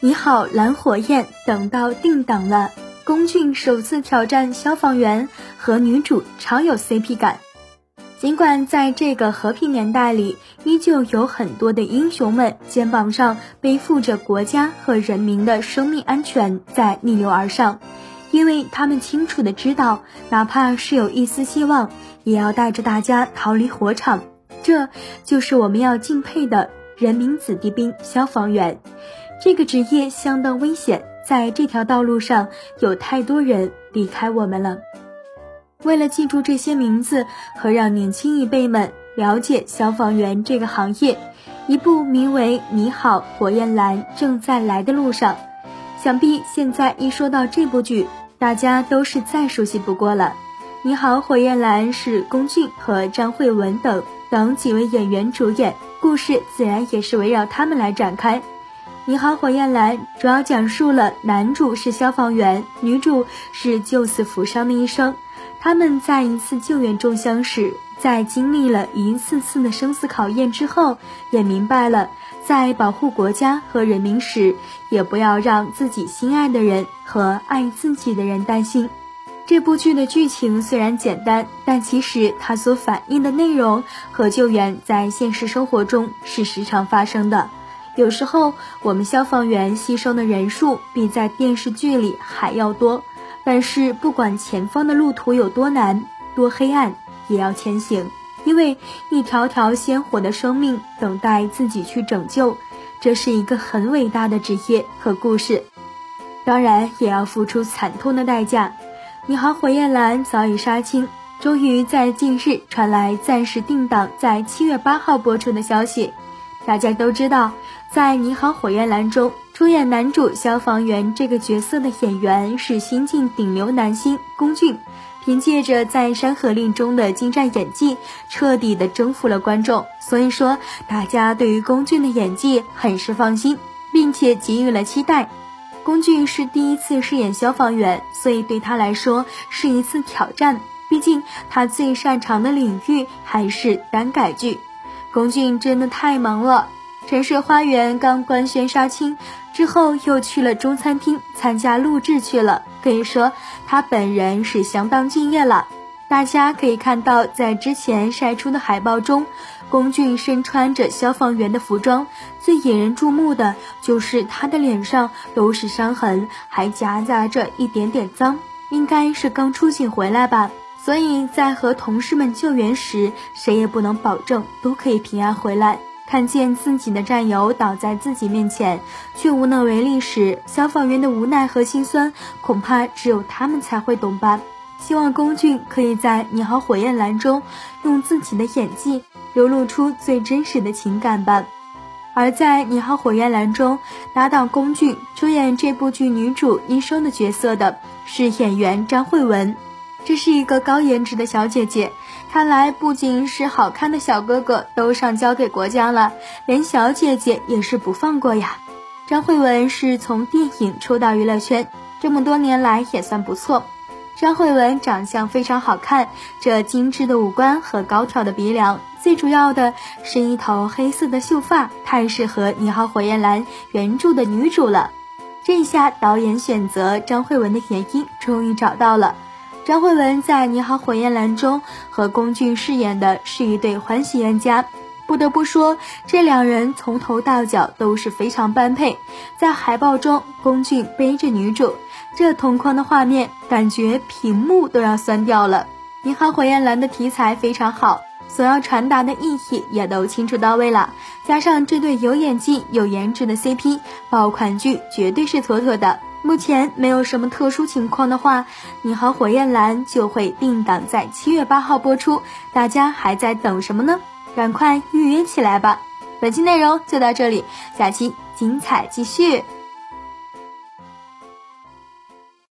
你好，蓝火焰，等到定档了。龚俊首次挑战消防员，和女主超有 CP 感。尽管在这个和平年代里，依旧有很多的英雄们肩膀上背负着国家和人民的生命安全在逆流而上，因为他们清楚的知道，哪怕是有一丝希望，也要带着大家逃离火场。这就是我们要敬佩的人民子弟兵——消防员。这个职业相当危险。在这条道路上，有太多人离开我们了。为了记住这些名字和让年轻一辈们了解消防员这个行业，一部名为《你好，火焰蓝》正在来的路上。想必现在一说到这部剧，大家都是再熟悉不过了。《你好，火焰蓝》是龚俊和张慧雯等等几位演员主演，故事自然也是围绕他们来展开。你好，火焰蓝主要讲述了男主是消防员，女主是救死扶伤的医生。他们在一次救援中相识，在经历了一次次的生死考验之后，也明白了在保护国家和人民时，也不要让自己心爱的人和爱自己的人担心。这部剧的剧情虽然简单，但其实它所反映的内容和救援在现实生活中是时常发生的。有时候，我们消防员牺牲的人数比在电视剧里还要多，但是不管前方的路途有多难、多黑暗，也要前行，因为一条条鲜活的生命等待自己去拯救，这是一个很伟大的职业和故事。当然，也要付出惨痛的代价。你好，火焰蓝早已杀青，终于在近日传来暂时定档在七月八号播出的消息。大家都知道。在《你好，火焰蓝》中出演男主消防员这个角色的演员是新晋顶流男星龚俊，凭借着在《山河令》中的精湛演技，彻底的征服了观众。所以说，大家对于龚俊的演技很是放心，并且给予了期待。龚俊是第一次饰演消防员，所以对他来说是一次挑战。毕竟他最擅长的领域还是单改剧。龚俊真的太忙了。城市花园刚官宣杀青之后，又去了中餐厅参加录制去了。可以说他本人是相当敬业了。大家可以看到，在之前晒出的海报中，龚俊身穿着消防员的服装，最引人注目的就是他的脸上都是伤痕，还夹杂着一点点脏，应该是刚出警回来吧。所以在和同事们救援时，谁也不能保证都可以平安回来。看见自己的战友倒在自己面前，却无能为力时，消防员的无奈和心酸，恐怕只有他们才会懂吧。希望龚俊可以在《你好，火焰蓝》中，用自己的演技流露出最真实的情感吧。而在《你好，火焰蓝》中，搭档龚俊出演这部剧女主医生的角色的是演员张慧雯，这是一个高颜值的小姐姐。看来不仅是好看的小哥哥都上交给国家了，连小姐姐也是不放过呀。张慧雯是从电影出道娱乐圈，这么多年来也算不错。张慧雯长相非常好看，这精致的五官和高挑的鼻梁，最主要的是一头黑色的秀发，太适合《你好，火焰蓝》原著的女主了。这下导演选择张慧雯的原因终于找到了。张慧雯在《你好，火焰蓝》中和龚俊饰演的是一对欢喜冤家，不得不说，这两人从头到脚都是非常般配。在海报中，龚俊背着女主，这同框的画面，感觉屏幕都要酸掉了。《你好，火焰蓝》的题材非常好，所要传达的意义也都清楚到位了，加上这对有演技、有颜值的 CP，爆款剧绝对是妥妥的。目前没有什么特殊情况的话，《你好，火焰蓝》就会定档在七月八号播出。大家还在等什么呢？赶快预约起来吧！本期内容就到这里，下期精彩继续。